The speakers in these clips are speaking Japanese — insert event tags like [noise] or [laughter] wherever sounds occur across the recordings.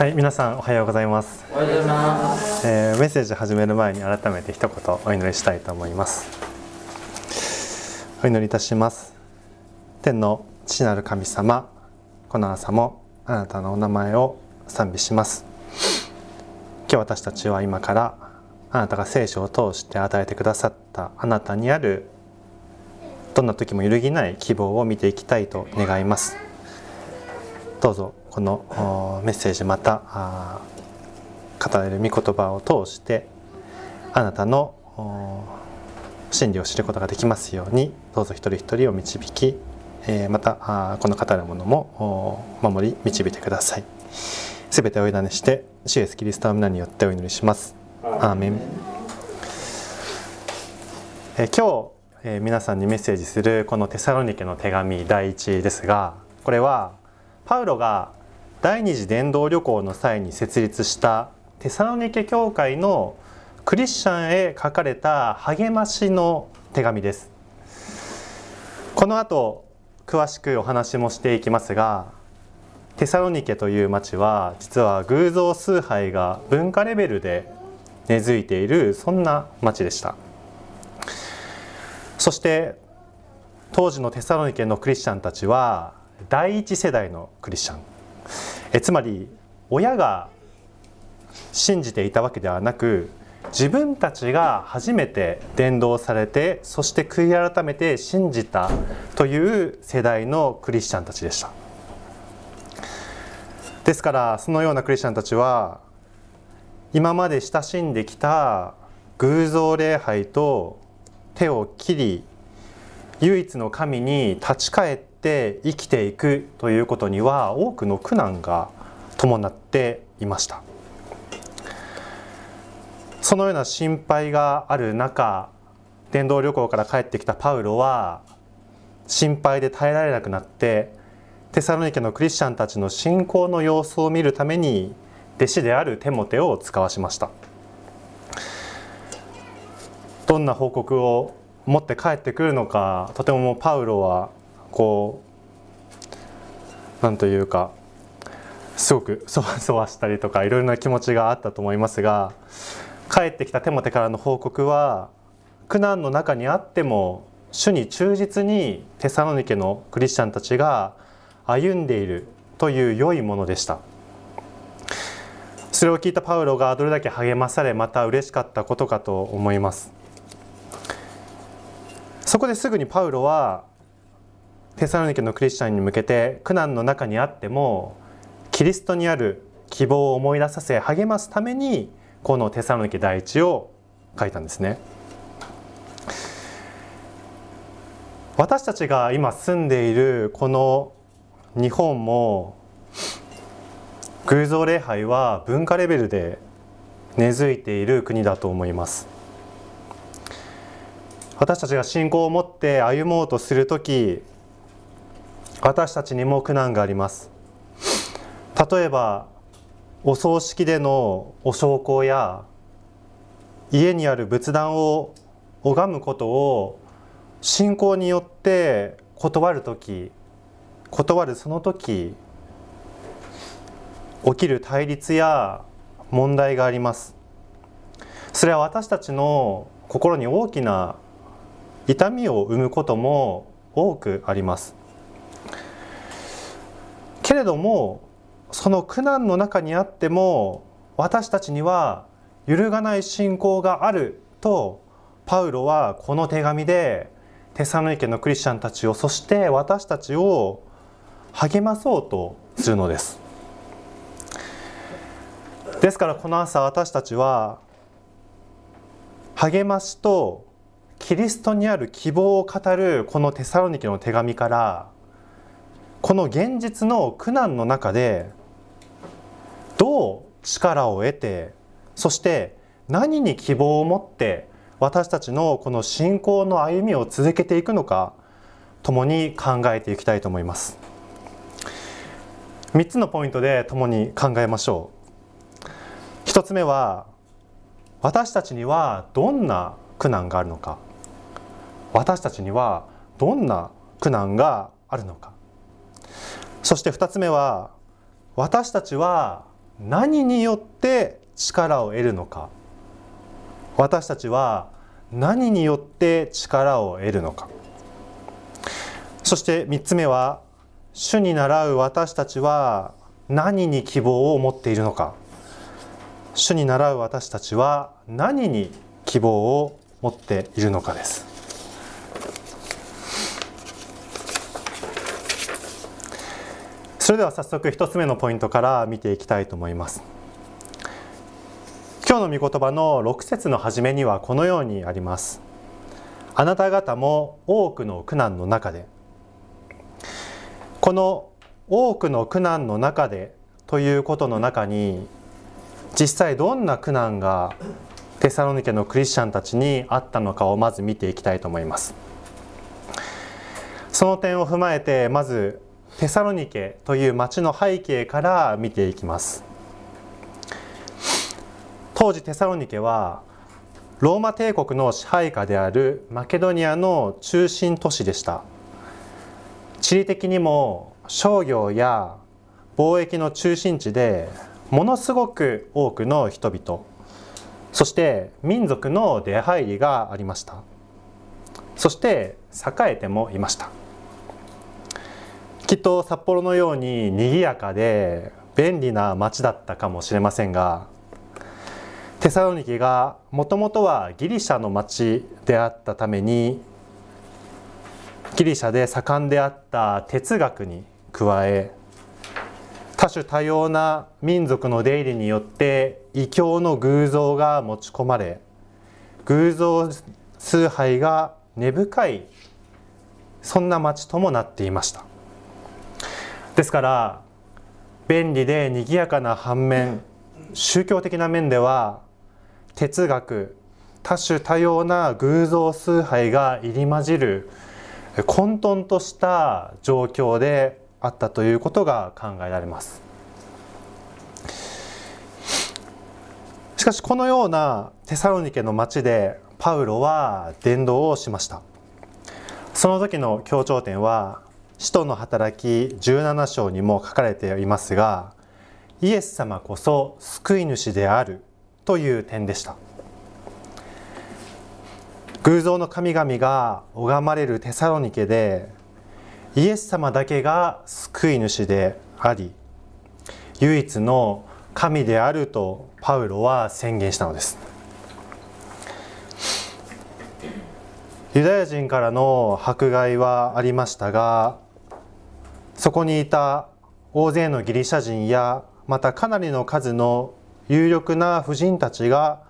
はい、皆さんおはようございます。おはようございます。えーメッセージ始める前に改めて一言お祈りしたいと思います。お祈りいたします。天の父なる神様、この朝もあなたのお名前を賛美します。今日私たちは今からあなたが聖書を通して与えてくださったあなたにあるどんな時も揺るぎない希望を見ていきたいと願います。どうぞこのおメッセージまた語られる御言葉を通してあなたのお真理を知ることができますようにどうぞ一人一人を導き、えーまたあーこの語るものもお守り導いてください。すべてお委ねして主イエスキリストの皆によってお祈りします。アーメン。えー今日、えー皆さんにメッセージするこのテサロニケの手紙第一ですがこれはパウロが第二次伝道旅行の際に設立したテサロニケ教会のクリスチャンへ書かれた励ましの手紙です。この後詳しくお話もしていきますがテサロニケという町は実は偶像崇拝が文化レベルで根付いているそんな町でした。そして当時のテサロニケのクリスチャンたちは第一世代のクリスチャン。えつまり親が信じていたわけではなく自分たちが初めて伝道されてそして悔い改めて信じたという世代のクリスチャンたちでした。ですからそのようなクリスチャンたちは今まで親しんできた偶像礼拝と手を切り唯一の神に立ち返って生きていくということには多くの苦難が伴っていました。そのような心配がある中伝道旅行から帰ってきたパウロは心配で耐えられなくなってテサロニケのクリスチャンたちの信仰の様子を見るために弟子であるテモテを使わしました。どんな報告を持って帰ってくるのかとてもパウロはこうなんというかすごく [laughs] そわそわしたりとかいろいろな気持ちがあったと思いますが帰ってきたテモテからの報告は苦難の中にあっても主に忠実にテサロニケのクリスチャンたちが歩んでいるという良いものでした。それを聞いたパウロがどれだけ励まされまた嬉しかったことかと思います。そこですぐにパウロはテサロニケのクリスチャンに向けて苦難の中にあってもキリストにある希望を思い出させ励ますためにこのテサロニケ第一を書いたんですね。私たちが今住んでいるこの日本も偶像礼拝は文化レベルで根付いている国だと思います。私たちが信仰を持って歩もうとする時私たちにも苦難があります。例えばお葬式でのお焼香や家にある仏壇を拝むことを信仰によって断る時断るその時起きる対立や問題があります。それは私たちの心に大きな痛みを生むことも多くあります。けれどもその苦難の中にあっても私たちには揺るがない信仰があるとパウロはこの手紙でテサロニケのクリスチャンたちをそして私たちを励まそうとするのです。ですからこの朝私たちは励ましとキリストにある希望を語るこのテサロニケの手紙からこの現実の苦難の中でどう力を得てそして何に希望を持って私たちのこの信仰の歩みを続けていくのか共に考えていきたいと思います。3つのポイントで共に考えましょう。1つ目は私たちにはどんな苦難があるのか。私たちにはどんな苦難があるのか。そして2つ目は私たちは何によって力を得るのか。私たちは何によって力を得るのか。そして3つ目は主に倣う私たちは何に希望を持っているのか。主に倣う私たちは何に希望を持っているのかです。それでは早速1つ目のポイントから見ていきたいと思います。今日の御言葉の6節の初めにはこのようにあります。あなた方も多くの苦難の中でこの多くの苦難の中でということの中に実際どんな苦難がテサロニケのクリスチャンたちにあったのかをまず見ていきたいと思います。その点を踏まえてまずテサロニケという町の背景から見ていきます。当時テサロニケはローマ帝国の支配下であるマケドニアの中心都市でした。地理的にも商業や貿易の中心地でものすごく多くの人々そして民族の出入りがありました。そして栄えてもいました。きっと札幌のように賑やかで便利な町だったかもしれませんがテサロニキがもともとはギリシャの町であったためにギリシャで盛んであった哲学に加え多種多様な民族の出入りによって異教の偶像が持ち込まれ偶像崇拝が根深いそんな町ともなっていました。ですから便利で賑やかな反面宗教的な面では哲学多種多様な偶像崇拝が入り混じる混沌とした状況であったということが考えられます。しかしこのようなテサロニケの町でパウロは伝道をしました。その時の強調点は使徒の働き17章にも書かれていますがイエス様こそ救い主であるという点でした。偶像の神々が拝まれるテサロニケでイエス様だけが救い主であり唯一の神であるとパウロは宣言したのです。ユダヤ人からの迫害はありましたがそこにいた大勢のギリシャ人やまたかなりの数の有力な婦人たちが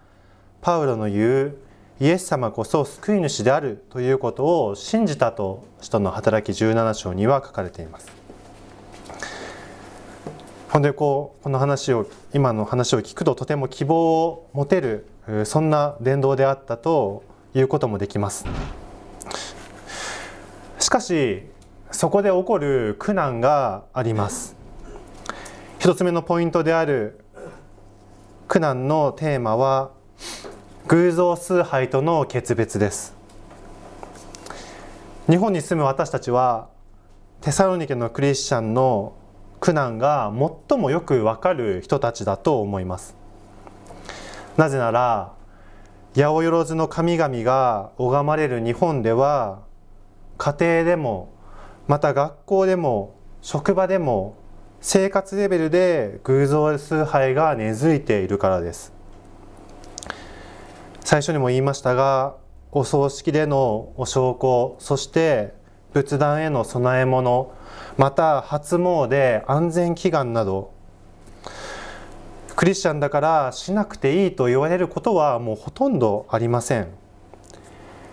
パウロの言うイエス様こそ救い主であるということを信じたと使徒の働き17章には書かれています。ほんでこうこの話を今の話を聞くととても希望を持てるそんな伝道であったということもできます。しかしそこで起こる苦難があります。一つ目のポイントである苦難のテーマは偶像崇拝との決別です。日本に住む私たちはテサロニケのクリスチャンの苦難が最もよくわかる人たちだと思います。なぜなら八百万の神々が拝まれる日本では家庭でもまた学校でも職場でも生活レベルで偶像崇拝が根付いているからです。最初にも言いましたがお葬式でのお焼香そして仏壇への供え物また初詣安全祈願など。クリスチャンだからしなくていいと言われることはもうほとんどありません。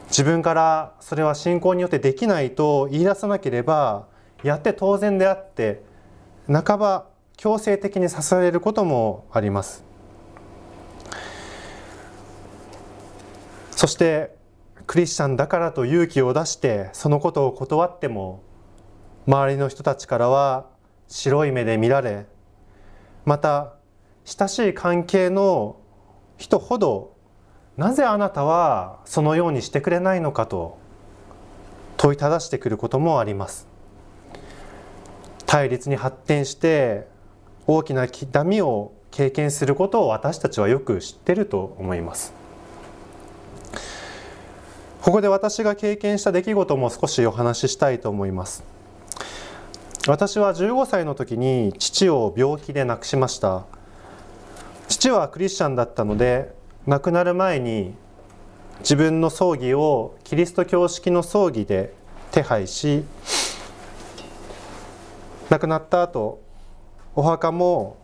自分からそれは信仰によってできないと言い出さなければやって当然であって半ば強制的にさせられることもあります。そしてクリスチャンだからと勇気を出してそのことを断っても周りの人たちからは白い目で見られまた親しい関係の人ほどなぜあなたはそのようにしてくれないのかと問いただしてくることもあります。対立に発展して大きな痛みを経験することを私たちはよく知ってると思います。ここで私が経験した出来事も少しお話ししたいと思います。私は15歳の時に父を病気で亡くしました。父はクリスチャンだったので亡くなる前に自分の葬儀をキリスト教式の葬儀で手配し亡くなった後お墓も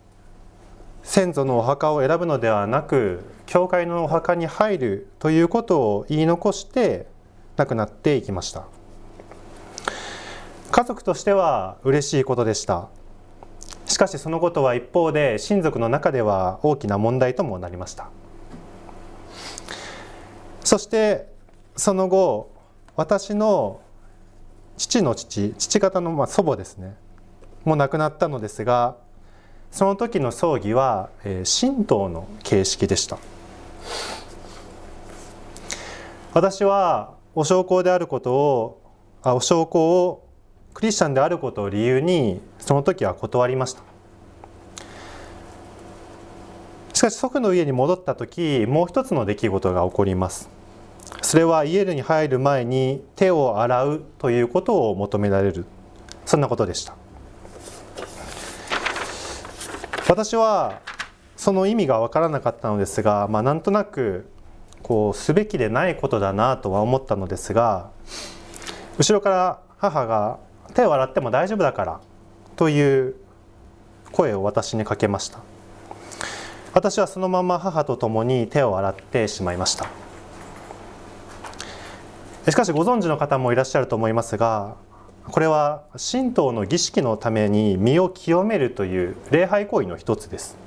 先祖のお墓を選ぶのではなく教会のお墓に入るということを言い残して亡くなっていきました。家族としては嬉しいことでした。しかしそのことは一方で親族の中では大きな問題ともなりました。そしてその後私の父の父父方のまあ祖母ですねもう亡くなったのですがその時の葬儀は、え、神道の形式でした。私はお焼香であることをあお焼香をクリスチャンであることを理由にその時は断りました。しかし祖父の家に戻った時もう一つの出来事が起こります。それは家に入る前に手を洗うということを求められる。そんなことでした。私はその意味が分からなかったのですが、まあ、なんとなくこうすべきでないことだなとは思ったのですが後ろから母が「手を洗っても大丈夫だから」という声を私にかけました。私はそのまま母と共に手を洗ってしまいました。しかしご存知の方もいらっしゃると思いますがこれは神道の儀式のために身を清めるという礼拝行為の一つです。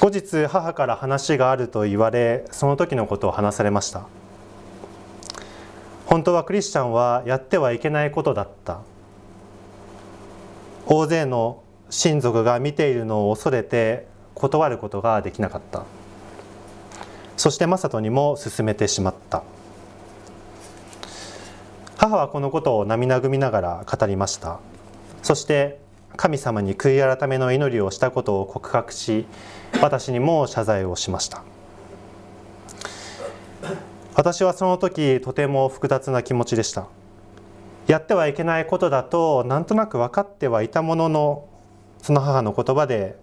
後日母から話があると言われその時のことを話されました。本当はクリスチャンはやってはいけないことだった。大勢の親族が見ているのを恐れて断ることができなかった。そして雅人にも勧めてしまった。母はこのことを涙ぐみながら語りました。そして神様に悔い改めの祈りをしたことを告白し私にも謝罪をしました。私はその時とても複雑な気持ちでした。やってはいけないことだとなんとなく分かってはいたもののその母の言葉で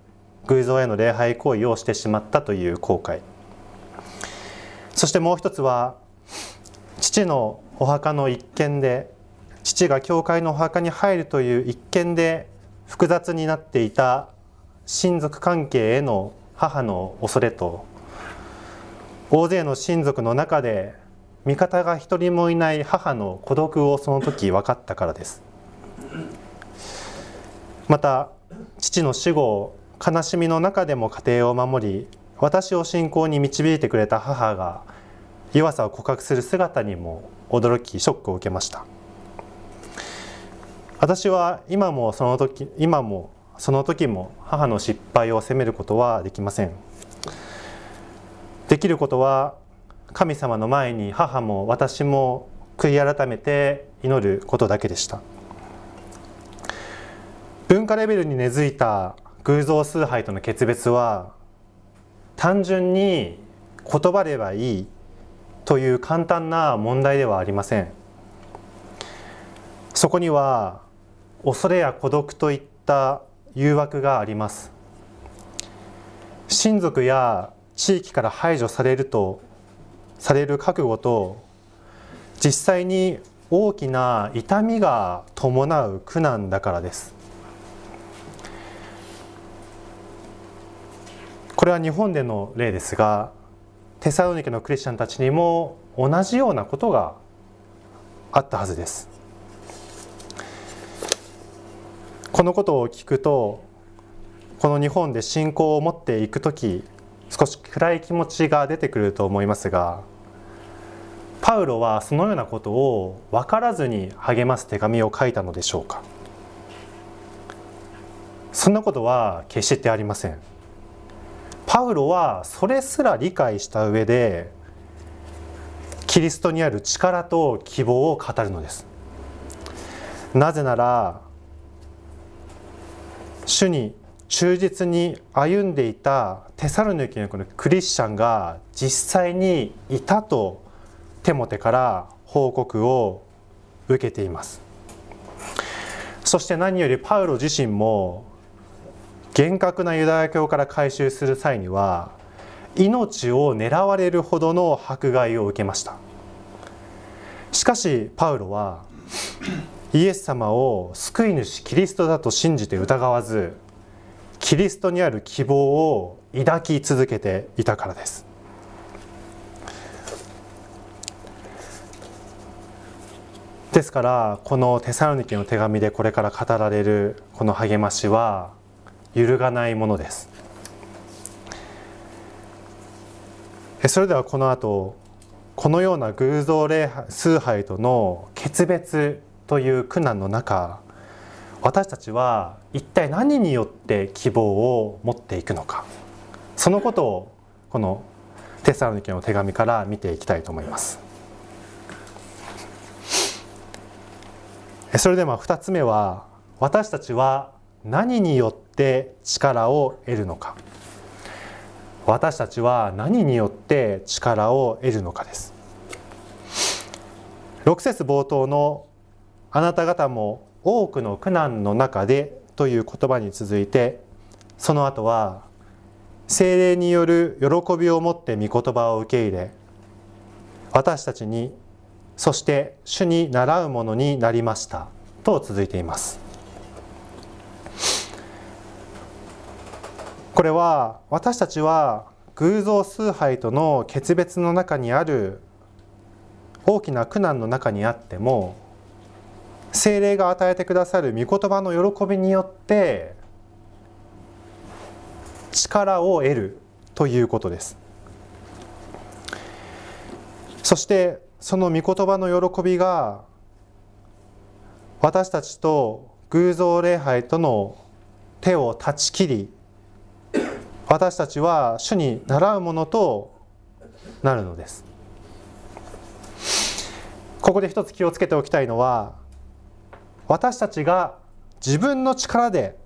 偶像への礼拝行為をしてしまったという後悔。そしてもう一つは父のお墓の一件で父が教会のお墓に入るという一件で複雑になっていた親族関係への母の恐れと大勢の親族の中で味方が一人もいない母の孤独をその時分かったからです。また父の死後悲しみの中でも家庭を守り私を信仰に導いてくれた母が弱さを告白する姿にも驚きショックを受けました。私は今もその時今もその時も母の失敗を責めることはできません。できることは神様の前に母も私も悔い改めて祈ることだけでした。文化レベルに根付いた偶像崇拝との決別は単純に断ればいいという簡単な問題ではありません。そこには恐れや孤独といった誘惑があります。親族や地域から排除されるとされる覚悟と実際に大きな痛みが伴う苦難だからです。これは日本での例ですがテサロニケのクリスチャンたちにも同じようなことがあったはずです。このことを聞くとこの日本で信仰を持っていく時少し暗い気持ちが出てくると思いますがパウロはそのようなことを分からずに励ます手紙を書いたのでしょうか。そんなことは決してありません。パウロはそれすら理解した上でキリストにある力と希望を語るのです。なぜなら主に忠実に歩んでいたテサロニケのこのクリスチャンが実際にいたとテモテから報告を受けています。そして何よりパウロ自身も厳格なユダヤ教から改宗する際には命を狙われるほどの迫害を受けました。しかしパウロはイエス様を救い主キリストだと信じて疑わずキリストにある希望を抱き続けていたからです。ですからこのテサロニケの手紙でこれから語られるこの励ましは揺るがないものです。それではこの後このような偶像礼拝崇拝との決別という苦難の中私たちは一体何によって希望を持っていくのか？そのことをこのテサロニケの手紙から見ていきたいと思います。それでは2つ目は私たちは何によって力を得るのか。私たちは何によって力を得るのかです。6節冒頭のあなた方も多くの苦難の中でという言葉に続いてその後は精霊による喜びを持って御言葉を受け入れ私たちにそして主に習うものになりましたと続いています。これは私たちは偶像崇拝との決別の中にある大きな苦難の中にあっても精霊が与えてくださる御言葉の喜びによって力を得るということです。そしてその御言葉の喜びが私たちと偶像礼拝との手を断ち切り私たちは主に習うものとなるのです。ここで一つ気をつけておきたいのは私たちが自分の力で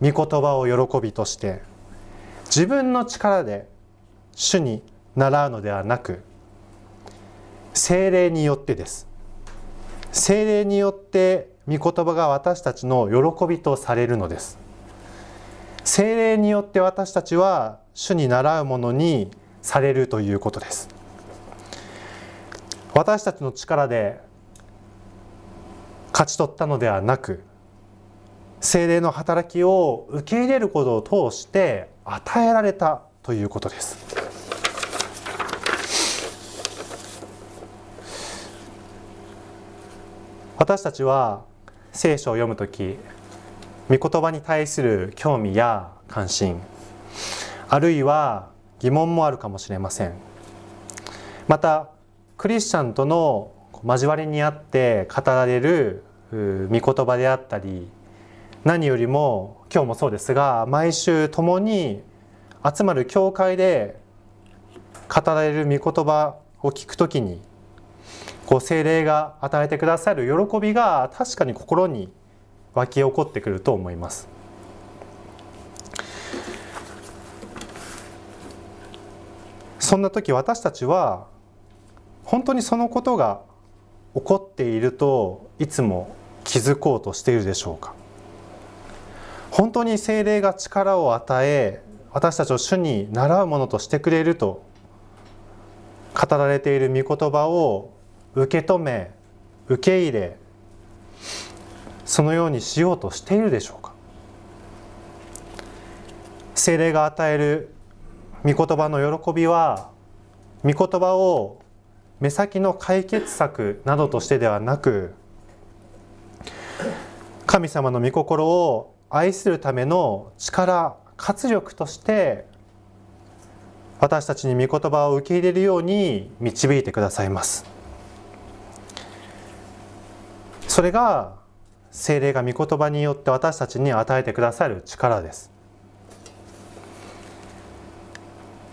御言葉を喜びとして自分の力で主に習うのではなく精霊によってです。精霊によって御言葉が私たちの喜びとされるのです。精霊によって私たちは主に習うものにされるということです。私たちの力で勝ち取ったのではなく精霊の働きを受け入れることを通して与えられたということです。私たちは聖書を読む時御言葉に対する興味や関心。あるいは疑問もあるかもしれません。またクリスチャンとの交わりにあって語られる御言葉であったり何よりも今日もそうですが毎週共に集まる教会で語られる御言葉を聞くときにこう精霊が与えてくださる喜びが確かに心に湧き起こってくると思います。そんな時私たちは本当にそのことが起こっているといつも気づこうとしているでしょうか本当に精霊が力を与え私たちを主に習うものとしてくれると語られている御言葉を受け止め受け入れそのようにしようとしているでしょうか？精霊が与える御言葉の喜びは御言葉を目先の解決策などとしてではなく神様の御心を愛するための力活力として私たちに御言葉を受け入れるように導いてくださいます。それが精霊が御言葉によって私たちに与えてくださる力です。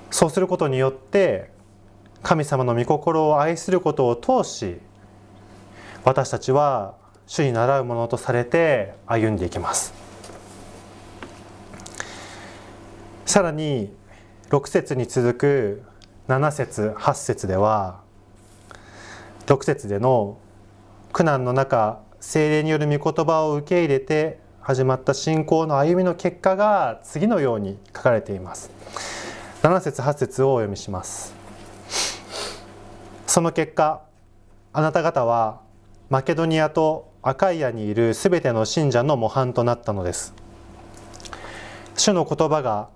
そうすることによって神様の御心を愛することを通し私たちは主に習うものとされて歩んでいきます。さらに6節に続く7節8節では6節での苦難の中精霊による御言葉を受け入れて始まった信仰の歩みの結果が次のように書かれています。7節8節をお読みします。その結果あなた方はマケドニアとアカイアにいるすべての信者の模範となったのです。主の言葉が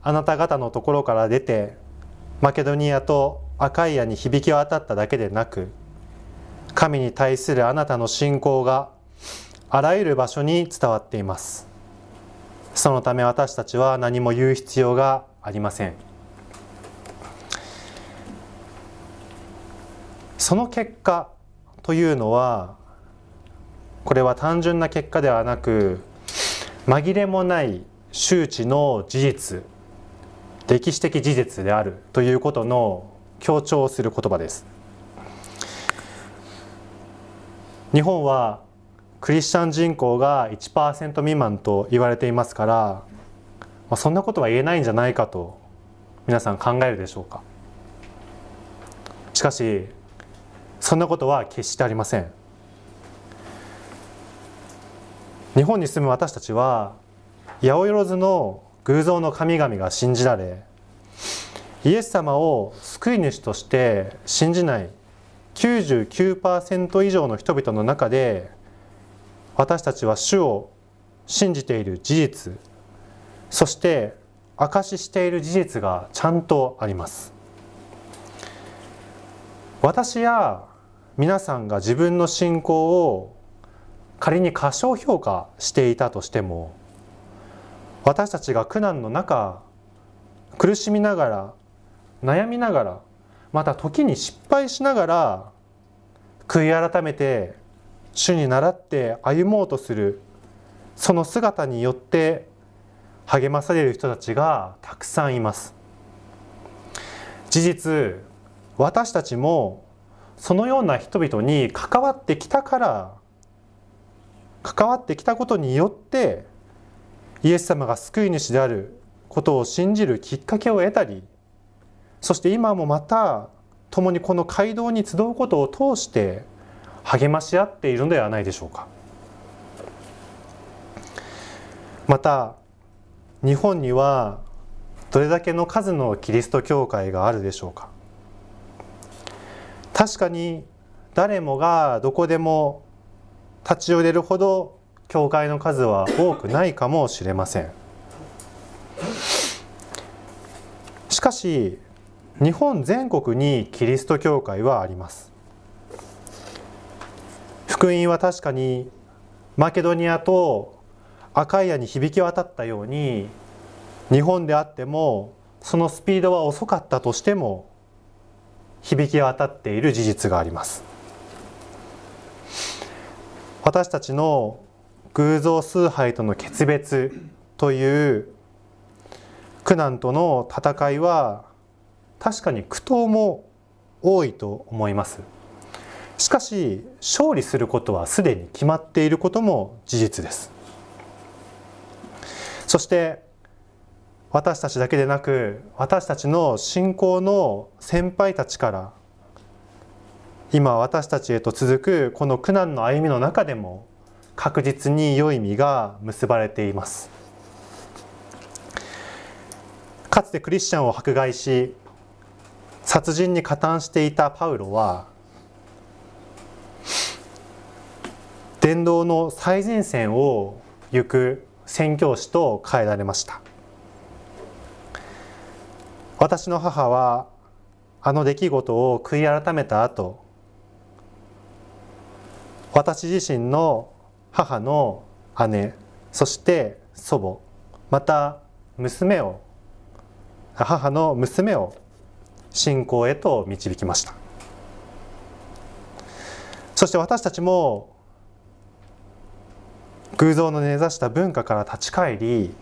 あなた方のところから出てマケドニアとアカイアに響き渡っただけでなく神に対するあなたの信仰があらゆる場所に伝わっています。そのため私たちは何も言う必要がありません。その結果というのはこれは単純な結果ではなく紛れもない周知の事実歴史的事実であるということの強調する言葉です。日本はクリスチャン人口が1%未満と言われていますから、まあ、そんなことは言えないんじゃないかと皆さん考えるでしょうか。しかしそんなことは決してありません。日本に住む私たちは八百万の偶像の神々が信じられイエス様を救い主として信じない99%以上の人々の中で私たちは主を信じている事実そして証ししている事実がちゃんとあります。私や皆さんが自分の信仰を仮に過小評価していたとしても私たちが苦難の中苦しみながら悩みながらまた時に失敗しながら悔い改めて主に倣って歩もうとするその姿によって励まされる人たちがたくさんいます。事実私たちもそのような人々に関わってきたから関わってきたことによってイエス様が救い主であることを信じるきっかけを得たりそして今もまた共にこの街道に集うことを通して励まし合っているのではないでしょうか。また日本にはどれだけの数のキリスト教会があるでしょうか。確かに誰もがどこでも立ち寄れるほど教会の数は多くないかもしれません。しかし日本全国にキリスト教会はあります。福音は確かにマケドニアとアカイアに響き渡ったように日本であってもそのスピードは遅かったとしても響き渡っている事実があります。私たちの偶像崇拝との決別という苦難との戦いは確かに苦闘も多いと思います。しかし勝利することはすでに決まっていることも事実です。そして私たちだけでなく私たちの信仰の先輩たちから今私たちへと続くこの苦難の歩みの中でも確実に良い実が結ばれています。かつてクリスチャンを迫害し殺人に加担していたパウロは伝道の最前線を行く宣教師と変えられました。私の母はあの出来事を悔い改めた後私自身の母の姉そして祖母また娘を母の娘を信仰へと導きました。そして私たちも偶像の根ざした文化から立ち返り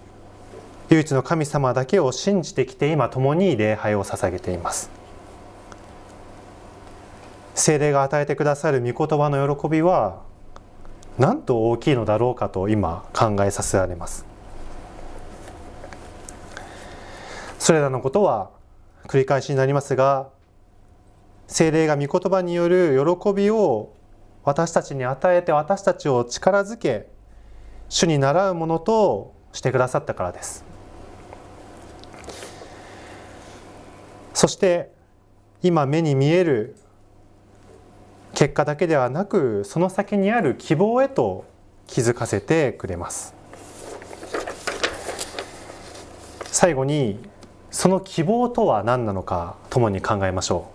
唯一の神様だけを信じてきて今共に礼拝を捧げています。精霊が与えてくださる御言葉の喜びはなんと大きいのだろうかと今考えさせられます。それらのことは繰り返しになりますが精霊が御言葉による喜びを私たちに与えて私たちを力づけ主に習うものとしてくださったからです。そして今目に見える結果だけではなくその先にある希望へと気づかせてくれます。最後にその希望とは何なのか共に考えましょ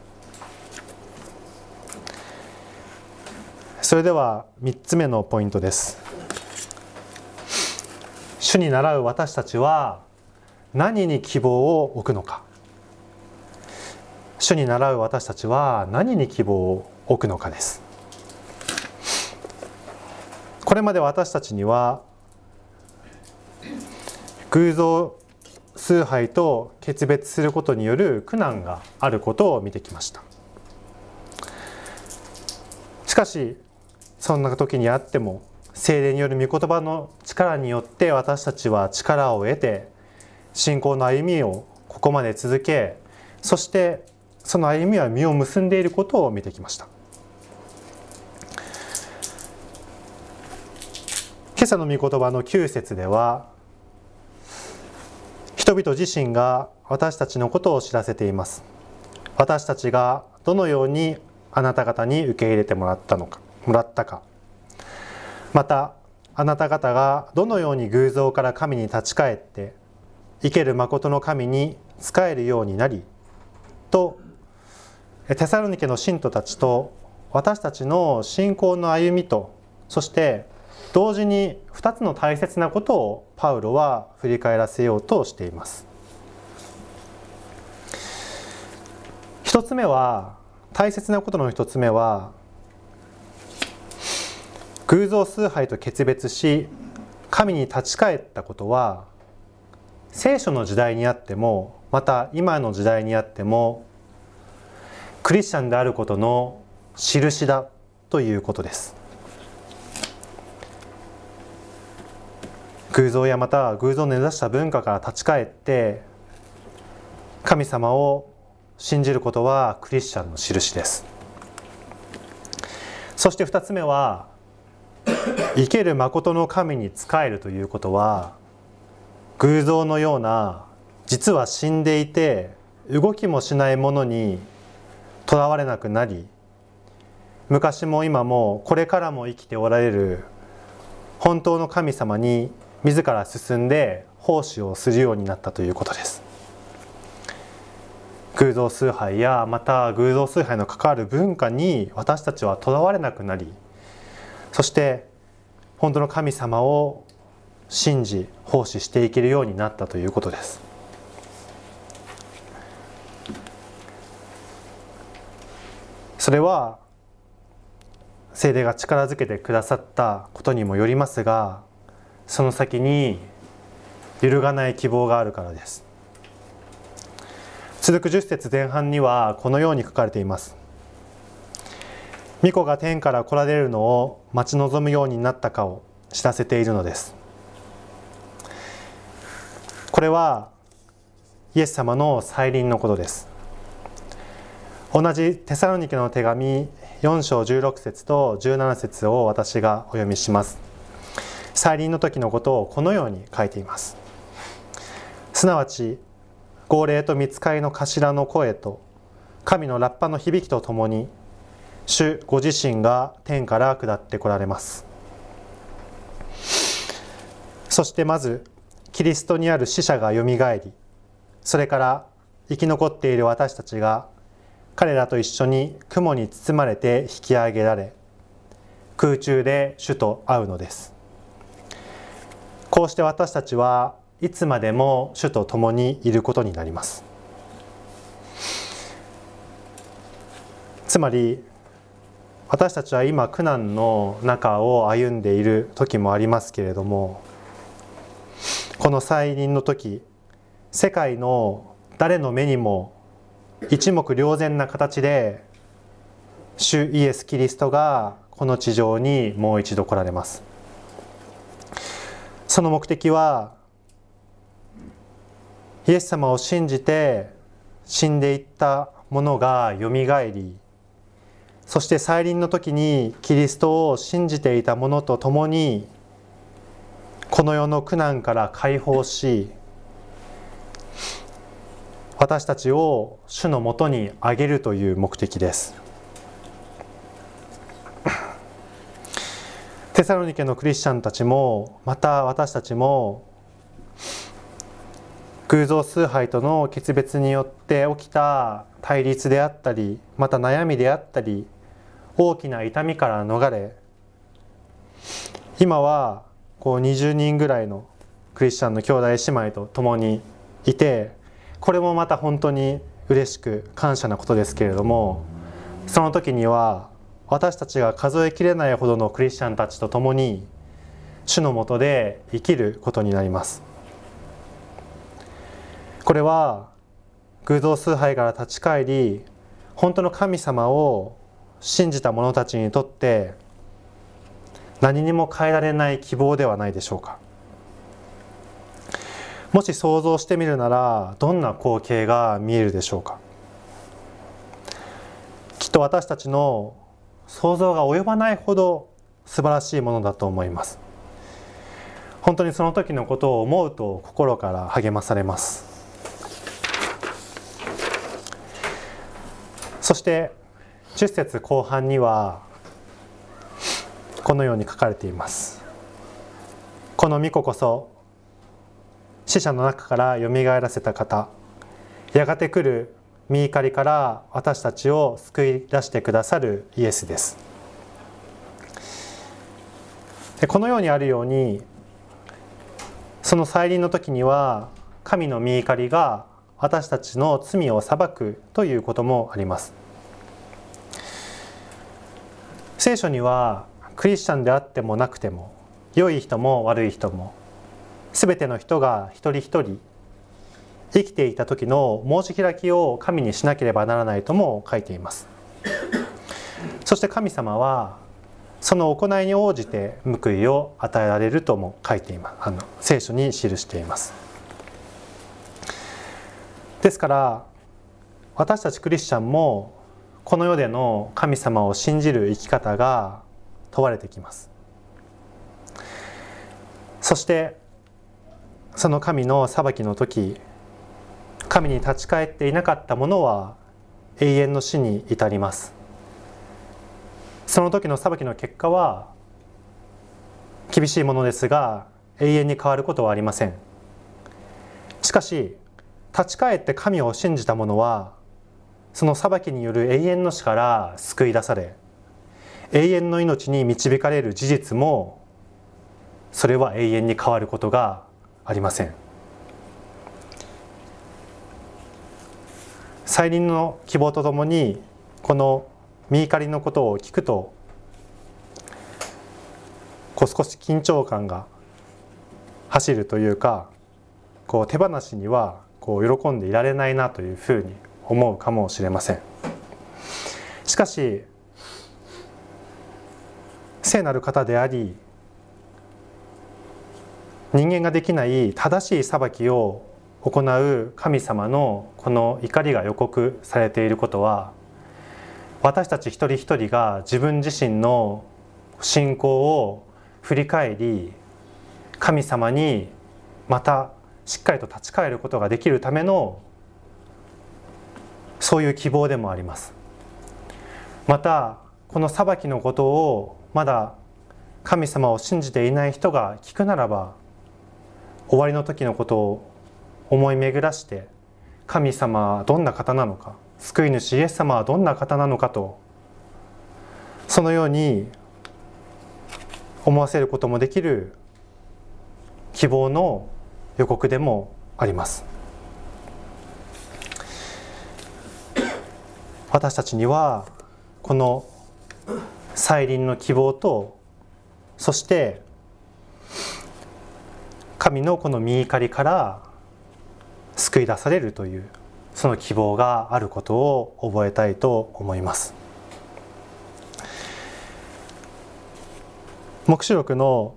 う。それでは3つ目のポイントです。主に習う私たちは何に希望を置くのか。主に習う私たちは何に希望を置くのかです。これまで私たちには偶像崇拝と決別することによる苦難があることを見てきました。しかしそんな時にあっても聖霊による御言葉の力によって私たちは力を得て信仰の歩みをここまで続けそしてその歩みは実を結んでいることを見てきました。今朝の御言葉の9節では人々自身が私たちのことを知らせています。私たちがどのようにあなた方に受け入れてもらったのかもらったか。またあなた方がどのように偶像から神に立ち返って生ける誠の神に仕えるようになりとテサロニケの信徒たちと私たちの信仰の歩みとそして同時に2つの大切なことをパウロは振り返らせようとしています。1つ目は大切なことの1つ目は偶像崇拝と決別し神に立ち返ったことは聖書の時代にあってもまた今の時代にあってもクリスチャンであることの印だということです。偶像やまた偶像を根ざした文化から立ち返って神様を信じることはクリスチャンの印です。そして2つ目は生ける誠の神に仕えるということは偶像のような実は死んでいて動きもしないものにとらわれなくなり昔も今もこれからも生きておられる本当の神様に自ら進んで奉仕をするようになったということです。偶像崇拝やまた偶像崇拝の関わる文化に私たちはとらわれなくなりそして本当の神様を信じ奉仕していけるようになったということです。それは聖霊が力づけてくださったことにもよりますがその先に揺るがない希望があるからです。続く10節前半にはこのように書かれています。巫女が天から来られるのを待ち望むようになったかを知らせているのです。これはイエス様の再臨のことです。同じテサロニケの手紙4章16節と17節を私がお読みします。再臨の時のことをこのように書いています。すなわち号令と見つかりの頭の声と神のラッパの響きとともに主ご自身が天から下ってこられます。そしてまずキリストにある死者がよみがえりそれから生き残っている私たちが彼らと一緒に雲に包まれて引き上げられ空中で主と会うのです。こうして私たちはいつまでも主と共にいることになります。つまり私たちは今苦難の中を歩んでいる時もありますけれどもこの再臨の時世界の誰の目にも一目瞭然な形で主イエス・キリストがこの地上にもう一度来られます。その目的はイエス様を信じて死んでいったものがよみがえりそして再臨の時にキリストを信じていた者と共にこの世の苦難から解放し私たちを主のもとにあげるという目的です。サロニケのクリスチャンたちもまた私たちも偶像崇拝との決別によって起きた対立であったりまた悩みであったり大きな痛みから逃れ今はこう20人ぐらいのクリスチャンの兄弟姉妹と共にいてこれもまた本当に嬉しく感謝なことですけれどもその時には私たちが数えきれないほどのクリスチャンたちと共に主のもとで生きることになります。これは偶像崇拝から立ち返り本当の神様を信じた者たちにとって何にも変えられない希望ではないでしょうか。もし想像してみるならどんな光景が見えるでしょうか。きっと私たちの想像が及ばないほど素晴らしいものだと思います。本当にその時のことを思うと心から励まされます。そして10節後半にはこのように書かれています。この御子こそ死者の中からよみがえらせた方やがて来る御怒りから私たちを救い出してくださるイエスです。でこのようにあるようにその再臨の時には神の御怒りが私たちの罪を裁くということもあります。聖書にはクリスチャンであってもなくても良い人も悪い人も全ての人が一人一人生きていた時の申し開きを神にしなければならないとも書いています。そして神様はその行いに応じて報いを与えられるとも書いています。あの聖書に記しています。ですから私たちクリスチャンもこの世での神様を信じる生き方が問われてきます。そしてその神の裁きの時神に立ち返っていなかった者は永遠の死に至ります。その時の裁きの結果は厳しいものですが永遠に変わることはありません。しかし立ち返って神を信じた者はその裁きによる永遠の死から救い出され永遠の命に導かれる事実もそれは永遠に変わることがありません。再臨の希望とともにこの見怒りのことを聞くとこう少し緊張感が走るというかこう手放しにはこう喜んでいられないなというふうに思うかもしれません。しかし聖なる方であり人間ができない正しい裁きを行う神様のこの怒りが予告されていることは私たち一人一人が自分自身の信仰を振り返り神様にまたしっかりと立ち返ることができるためのそういう希望でもあります。またこの裁きのことをまだ神様を信じていない人が聞くならば終わりの時のことを思い巡らして神様はどんな方なのか救い主イエス様はどんな方なのかとそのように思わせることもできる希望の予告でもあります。私たちにはこの再臨の希望とそして神のこの見怒りから救い出されるというその希望があることを覚えたいと思います。黙示録の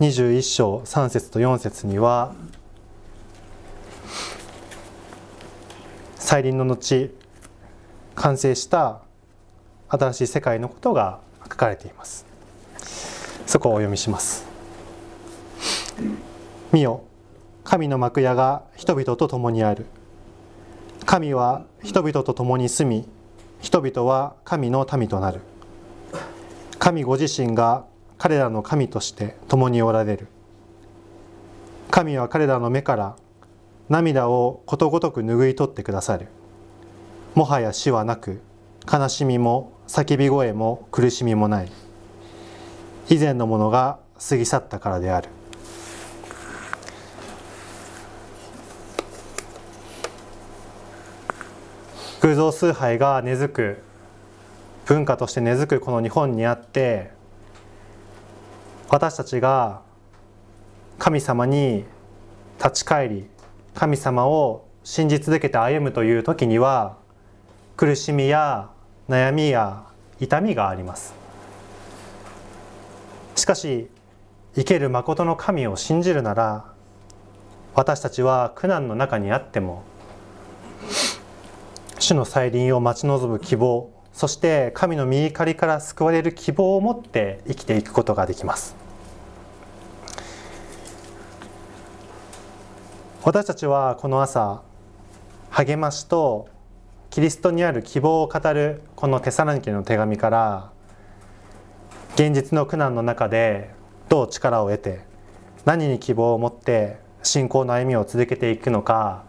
21章3節と4節には再臨の後完成した新しい世界のことが書かれています。そこをお読みします。見よ。神の幕屋が人々と共にある。神は人々と共に住み人々は神の民となる。神ご自身が彼らの神として共におられる。神は彼らの目から涙をことごとく拭い取ってくださる。もはや死はなく悲しみも叫び声も苦しみもない。以前のものが過ぎ去ったからである。偶像崇拝が根付く文化として根付くこの日本にあって私たちが神様に立ち返り神様を信じ続けて歩むという時には苦しみや悩みや痛みがあります。しかし生ける誠の神を信じるなら私たちは苦難の中にあっても主の再臨を待ち望む希望そして神の御怒りから救われる希望を持って生きていくことができます。私たちはこの朝励ましとキリストにある希望を語るこのテサラニケの手紙から現実の苦難の中でどう力を得て何に希望を持って信仰の歩みを続けていくのか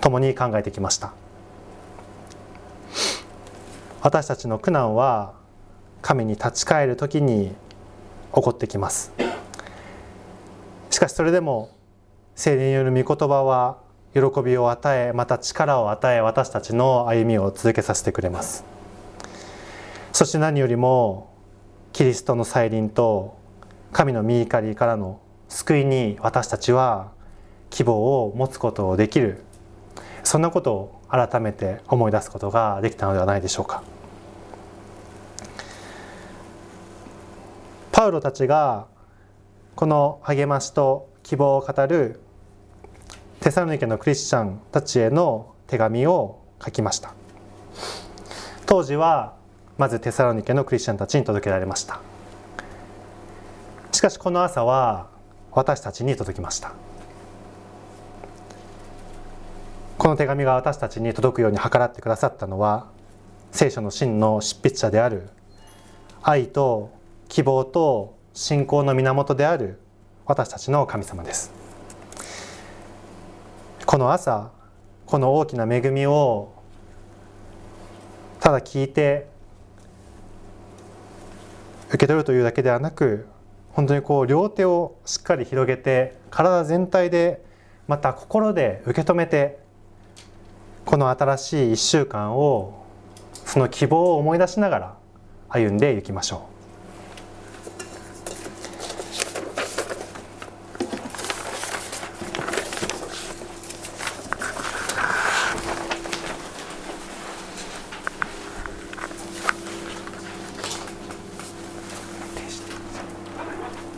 共に考えてきました。私たちの苦難は神に立ち返る時に起こってきます。しかしそれでも聖霊による御言葉は喜びを与えまた力を与え私たちの歩みを続けさせてくれます。そして何よりもキリストの再臨と神の御怒りからの救いに私たちは希望を持つことをできる。そんなことを改めて思い出すことができたのではないでしょうか。パウロたちがこの励ましと希望を語るテサロニケのクリスチャンたちへの手紙を書きました。当時はまずテサロニケのクリスチャンたちに届けられました。しかしこの朝は私たちに届きました。この手紙が私たちに届くように計らってくださったのは聖書の真の執筆者である愛と希望と信仰の源である私たちの神様です。この朝この大きな恵みをただ聞いて受け取るというだけではなく本当にこう両手をしっかり広げて体全体でまた心で受け止めてこの新しい1週間をその希望を思い出しながら歩んでいきましょう。